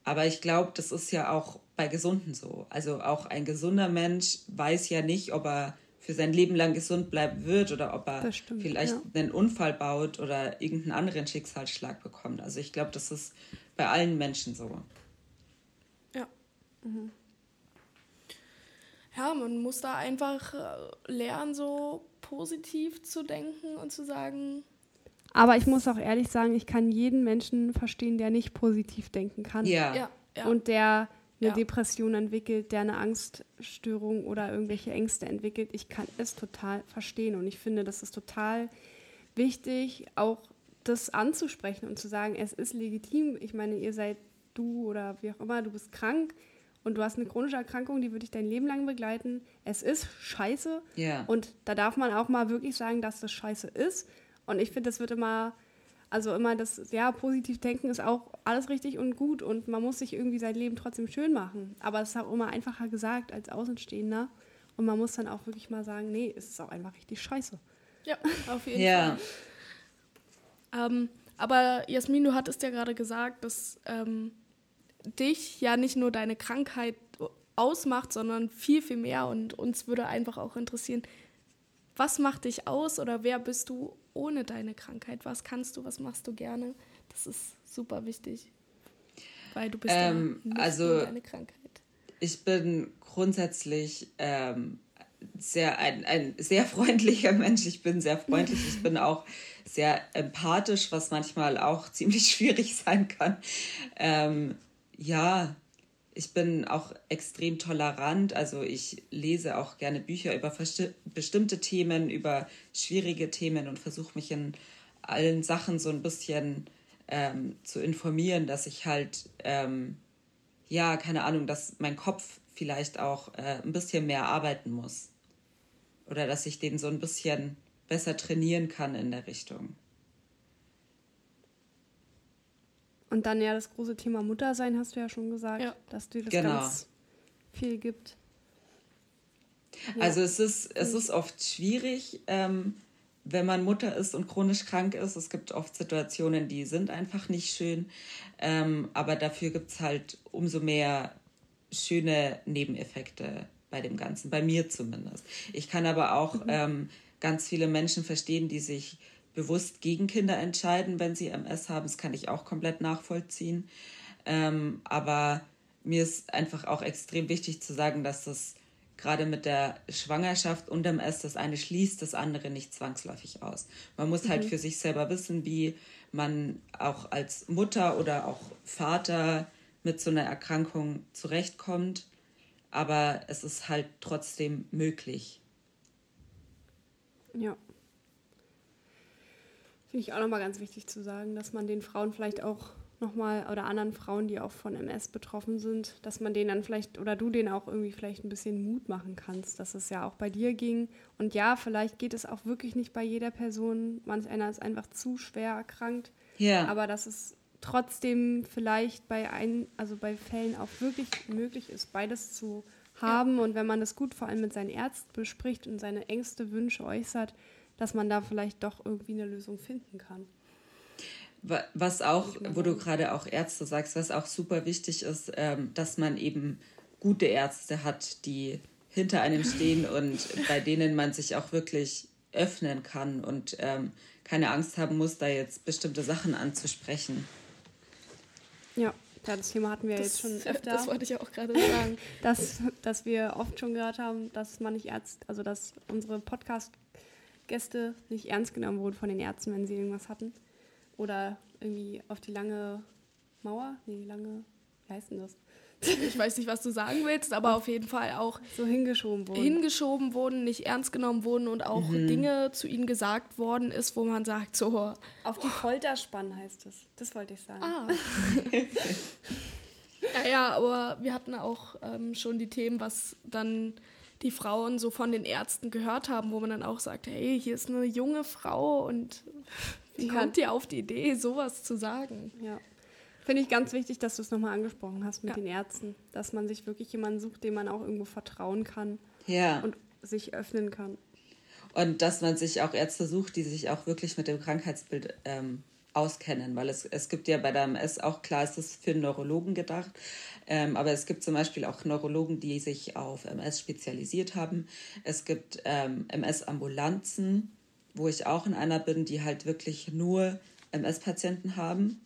Aber ich glaube, das ist ja auch bei Gesunden so. Also auch ein gesunder Mensch weiß ja nicht, ob er für sein Leben lang gesund bleiben wird oder ob er stimmt, vielleicht ja. einen Unfall baut oder irgendeinen anderen Schicksalsschlag bekommt. Also ich glaube, das ist bei allen Menschen so. Ja. Mhm. Ja, man muss da einfach äh, lernen, so positiv zu denken und zu sagen, aber ich muss auch ehrlich sagen, ich kann jeden Menschen verstehen, der nicht positiv denken kann. Ja. ja, ja. Und der eine ja. Depression entwickelt, der eine Angststörung oder irgendwelche Ängste entwickelt. Ich kann es total verstehen. Und ich finde, das ist total wichtig, auch das anzusprechen und zu sagen, es ist legitim. Ich meine, ihr seid du oder wie auch immer, du bist krank und du hast eine chronische Erkrankung, die wird dich dein Leben lang begleiten. Es ist scheiße. Yeah. Und da darf man auch mal wirklich sagen, dass das scheiße ist. Und ich finde, das wird immer, also immer das, ja, positiv denken ist auch alles richtig und gut und man muss sich irgendwie sein Leben trotzdem schön machen. Aber es ist auch immer einfacher gesagt als Außenstehender. Und man muss dann auch wirklich mal sagen, nee, es ist auch einfach richtig scheiße. Ja, auf jeden ja. Fall. Ähm, aber Jasmin, du hattest ja gerade gesagt, dass ähm, dich ja nicht nur deine Krankheit ausmacht, sondern viel, viel mehr. Und uns würde einfach auch interessieren, was macht dich aus oder wer bist du ohne deine Krankheit? Was kannst du, was machst du gerne? Das ist super wichtig, weil du bist ähm, ja nicht also, deine Krankheit. Ich bin grundsätzlich ähm, sehr, ein, ein sehr [laughs] freundlicher Mensch. Ich bin sehr freundlich. Ich bin auch sehr empathisch, was manchmal auch ziemlich [laughs] schwierig sein kann. Ähm, ja, ich bin auch extrem tolerant, also ich lese auch gerne Bücher über bestimmte Themen, über schwierige Themen und versuche mich in allen Sachen so ein bisschen ähm, zu informieren, dass ich halt, ähm, ja, keine Ahnung, dass mein Kopf vielleicht auch äh, ein bisschen mehr arbeiten muss. Oder dass ich den so ein bisschen besser trainieren kann in der Richtung. Und dann ja das große Thema Muttersein, hast du ja schon gesagt, ja. dass dir das genau. ganz viel gibt. Ja. Also es ist, es ist oft schwierig, ähm, wenn man Mutter ist und chronisch krank ist. Es gibt oft Situationen, die sind einfach nicht schön. Ähm, aber dafür gibt es halt umso mehr schöne Nebeneffekte bei dem Ganzen, bei mir zumindest. Ich kann aber auch mhm. ähm, ganz viele Menschen verstehen, die sich bewusst gegen Kinder entscheiden, wenn sie MS haben. Das kann ich auch komplett nachvollziehen. Ähm, aber mir ist einfach auch extrem wichtig zu sagen, dass das gerade mit der Schwangerschaft und MS das eine schließt das andere nicht zwangsläufig aus. Man muss halt mhm. halt für sich selber wissen, wie man auch als Mutter oder auch Vater mit so einer Erkrankung zurechtkommt. Aber es ist halt trotzdem möglich. Ja. Finde ich auch nochmal ganz wichtig zu sagen, dass man den Frauen vielleicht auch nochmal oder anderen Frauen, die auch von MS betroffen sind, dass man denen dann vielleicht oder du denen auch irgendwie vielleicht ein bisschen Mut machen kannst, dass es ja auch bei dir ging. Und ja, vielleicht geht es auch wirklich nicht bei jeder Person. Manch einer ist einfach zu schwer erkrankt. Ja. Aber dass es trotzdem vielleicht bei ein, also bei Fällen auch wirklich möglich ist, beides zu haben. Ja. Und wenn man das gut vor allem mit seinen Ärzten bespricht und seine Ängste, Wünsche äußert, dass man da vielleicht doch irgendwie eine Lösung finden kann. Was auch, wo du gerade auch Ärzte sagst, was auch super wichtig ist, ähm, dass man eben gute Ärzte hat, die hinter einem stehen [laughs] und bei denen man sich auch wirklich öffnen kann und ähm, keine Angst haben muss, da jetzt bestimmte Sachen anzusprechen. Ja, das Thema hatten wir das, jetzt schon öfter. Das wollte ich auch gerade [laughs] sagen. dass, dass wir oft schon gehört haben, dass man nicht Ärzt, also dass unsere Podcast-Gäste nicht ernst genommen wurden von den Ärzten, wenn sie irgendwas hatten. Oder irgendwie auf die lange Mauer? Nee, lange, wie heißt denn das? [laughs] Ich weiß nicht, was du sagen willst, aber auf jeden Fall auch so hingeschoben wurden. Hingeschoben wurden, nicht ernst genommen wurden und auch mhm. Dinge zu ihnen gesagt worden ist, wo man sagt, so. Auf die Folter spannen heißt es. Das wollte ich sagen. Ah. [laughs] ja, ja, aber wir hatten auch ähm, schon die Themen, was dann die Frauen so von den Ärzten gehört haben, wo man dann auch sagt, hey, hier ist eine junge Frau und wie kommt ihr auf die Idee, sowas zu sagen? Ja. Finde ich ganz wichtig, dass du es nochmal angesprochen hast mit ja. den Ärzten, dass man sich wirklich jemanden sucht, dem man auch irgendwo vertrauen kann ja. und sich öffnen kann. Und dass man sich auch Ärzte sucht, die sich auch wirklich mit dem Krankheitsbild ähm, auskennen, weil es, es gibt ja bei der MS auch, klar ist das für Neurologen gedacht, ähm, aber es gibt zum Beispiel auch Neurologen, die sich auf MS spezialisiert haben. Es gibt ähm, MS-Ambulanzen, wo ich auch in einer bin, die halt wirklich nur MS-Patienten haben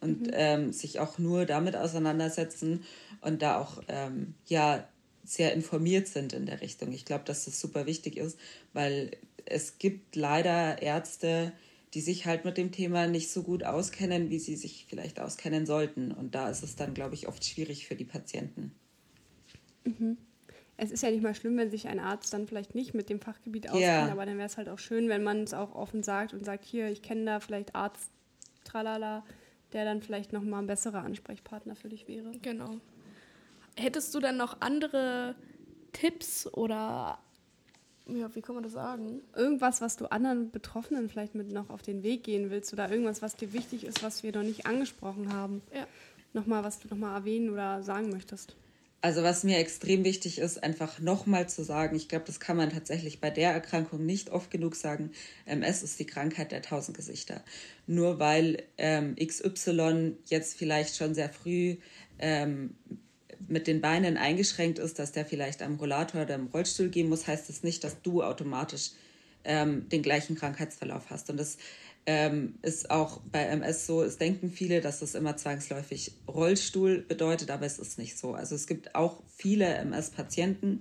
und mhm. ähm, sich auch nur damit auseinandersetzen und da auch ähm, ja sehr informiert sind in der Richtung. Ich glaube, dass das super wichtig ist, weil es gibt leider Ärzte, die sich halt mit dem Thema nicht so gut auskennen, wie sie sich vielleicht auskennen sollten. Und da ist es dann, glaube ich, oft schwierig für die Patienten. Mhm es ist ja nicht mal schlimm, wenn sich ein Arzt dann vielleicht nicht mit dem Fachgebiet auskennt, yeah. aber dann wäre es halt auch schön, wenn man es auch offen sagt und sagt, hier, ich kenne da vielleicht Arzt, tralala, der dann vielleicht nochmal ein besserer Ansprechpartner für dich wäre. Genau. Hättest du dann noch andere Tipps oder ja, wie kann man das sagen? Irgendwas, was du anderen Betroffenen vielleicht mit noch auf den Weg gehen willst oder irgendwas, was dir wichtig ist, was wir noch nicht angesprochen haben. Ja. Nochmal, was du nochmal erwähnen oder sagen möchtest. Also was mir extrem wichtig ist, einfach nochmal zu sagen, ich glaube, das kann man tatsächlich bei der Erkrankung nicht oft genug sagen, MS ist die Krankheit der tausend Gesichter. Nur weil ähm, XY jetzt vielleicht schon sehr früh ähm, mit den Beinen eingeschränkt ist, dass der vielleicht am Rollator oder im Rollstuhl gehen muss, heißt das nicht, dass du automatisch ähm, den gleichen Krankheitsverlauf hast. Und das ähm, ist auch bei MS so, es denken viele, dass das immer zwangsläufig Rollstuhl bedeutet, aber es ist nicht so. Also es gibt auch viele MS-Patienten,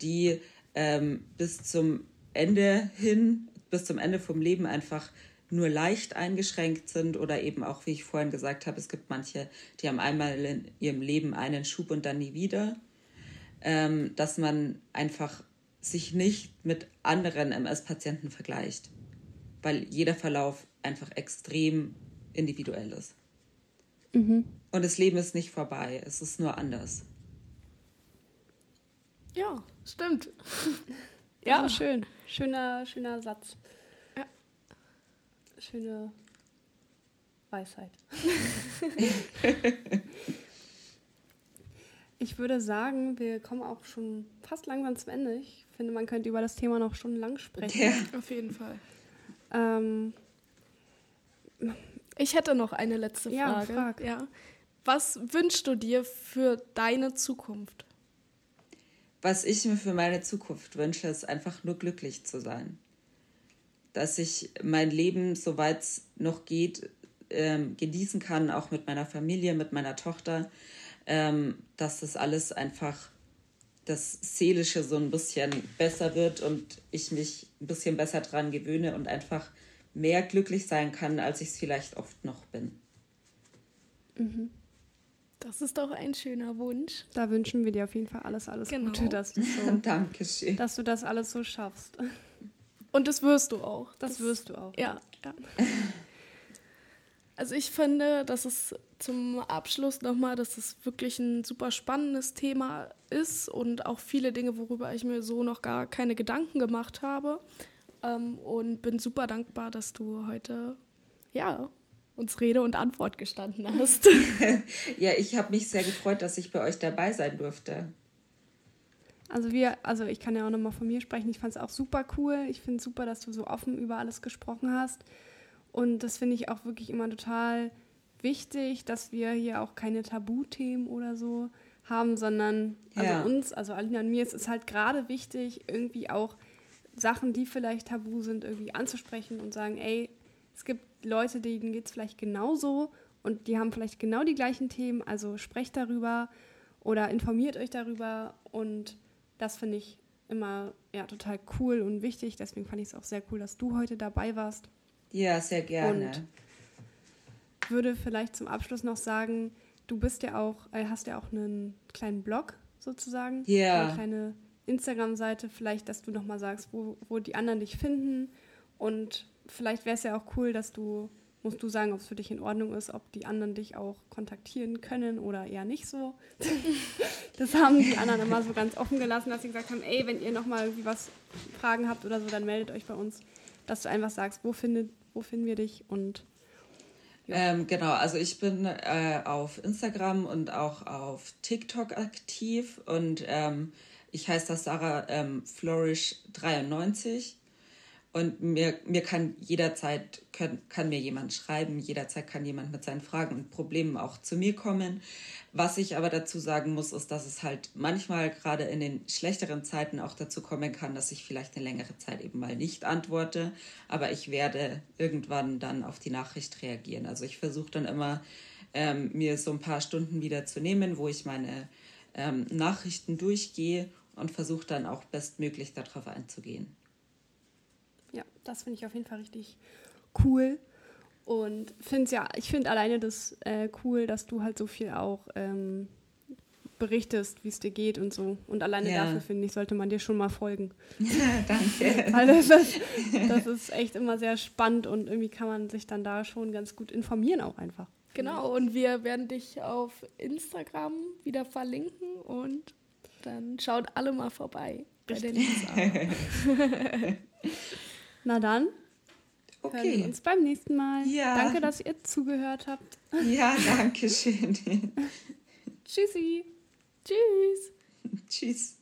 die ähm, bis zum Ende hin, bis zum Ende vom Leben einfach nur leicht eingeschränkt sind oder eben auch, wie ich vorhin gesagt habe, es gibt manche, die haben einmal in ihrem Leben einen Schub und dann nie wieder, ähm, dass man einfach sich nicht mit anderen MS-Patienten vergleicht, weil jeder Verlauf einfach extrem individuell ist. Mhm. Und das Leben ist nicht vorbei, es ist nur anders. Ja, stimmt. ja, [laughs] ja, schön. Schöner, schöner Satz. Schöne Weisheit. [laughs] ich würde sagen, wir kommen auch schon fast langsam zum Ende. Ich finde, man könnte über das Thema noch stundenlang sprechen. Ja, auf jeden Fall. Ähm, ich hätte noch eine letzte Frage. Ja, frag. ja. Was wünschst du dir für deine Zukunft? Was ich mir für meine Zukunft wünsche, ist einfach nur glücklich zu sein. Dass ich mein Leben, soweit es noch geht, ähm, genießen kann, auch mit meiner Familie, mit meiner Tochter. Ähm, dass das alles einfach das Seelische so ein bisschen besser wird und ich mich ein bisschen besser dran gewöhne und einfach mehr glücklich sein kann, als ich es vielleicht oft noch bin. Mhm. Das ist doch ein schöner Wunsch. Da wünschen wir dir auf jeden Fall alles, alles genau. Gute, dass du, [laughs] so, dass du das alles so schaffst. Und das wirst du auch. Das, das wirst du auch. Ja, ja. Also ich finde, dass es zum Abschluss nochmal, dass es wirklich ein super spannendes Thema ist und auch viele Dinge, worüber ich mir so noch gar keine Gedanken gemacht habe. Ähm, und bin super dankbar, dass du heute ja, uns Rede und Antwort gestanden hast. [laughs] ja, ich habe mich sehr gefreut, dass ich bei euch dabei sein durfte. Also wir, also ich kann ja auch nochmal von mir sprechen. Ich fand es auch super cool. Ich finde es super, dass du so offen über alles gesprochen hast. Und das finde ich auch wirklich immer total wichtig, dass wir hier auch keine Tabuthemen oder so haben, sondern also ja. uns, also Alina und mir, es ist halt gerade wichtig, irgendwie auch Sachen, die vielleicht tabu sind, irgendwie anzusprechen und sagen, ey, es gibt Leute, denen geht es vielleicht genauso und die haben vielleicht genau die gleichen Themen, also sprecht darüber oder informiert euch darüber und das finde ich immer ja, total cool und wichtig. Deswegen fand ich es auch sehr cool, dass du heute dabei warst. Ja, sehr gerne. Und würde vielleicht zum Abschluss noch sagen, du bist ja auch, äh, hast ja auch einen kleinen Blog sozusagen. Ja. Eine kleine Instagram-Seite, vielleicht, dass du nochmal sagst, wo, wo die anderen dich finden. Und vielleicht wäre es ja auch cool, dass du, musst du sagen, ob es für dich in Ordnung ist, ob die anderen dich auch kontaktieren können oder eher nicht so. [laughs] das haben die anderen immer so ganz offen gelassen, dass sie gesagt haben, ey, wenn ihr nochmal irgendwie was Fragen habt oder so, dann meldet euch bei uns. Dass du einfach sagst, wo, findet, wo finden wir dich und ähm, genau, also ich bin äh, auf Instagram und auch auf TikTok aktiv und ähm, ich heiße das Sarah ähm, Flourish93 und mir, mir kann jederzeit, kann, kann mir jemand schreiben, jederzeit kann jemand mit seinen Fragen und Problemen auch zu mir kommen. Was ich aber dazu sagen muss, ist, dass es halt manchmal gerade in den schlechteren Zeiten auch dazu kommen kann, dass ich vielleicht eine längere Zeit eben mal nicht antworte. Aber ich werde irgendwann dann auf die Nachricht reagieren. Also ich versuche dann immer, ähm, mir so ein paar Stunden wieder zu nehmen, wo ich meine ähm, Nachrichten durchgehe und versuche dann auch bestmöglich darauf einzugehen. Ja, das finde ich auf jeden Fall richtig cool. Und finde ja, ich finde alleine das äh, cool, dass du halt so viel auch ähm, berichtest, wie es dir geht und so. Und alleine ja. dafür, finde ich, sollte man dir schon mal folgen. Ja, [laughs] danke. [laughs] Weil das, das ist echt immer sehr spannend und irgendwie kann man sich dann da schon ganz gut informieren auch einfach. Genau, und wir werden dich auf Instagram wieder verlinken und dann schaut alle mal vorbei bei der [laughs] Na dann. Okay. Hören wir uns beim nächsten Mal. Ja. Danke, dass ihr zugehört habt. Ja, danke schön. [laughs] Tschüssi. Tschüss. [laughs] Tschüss.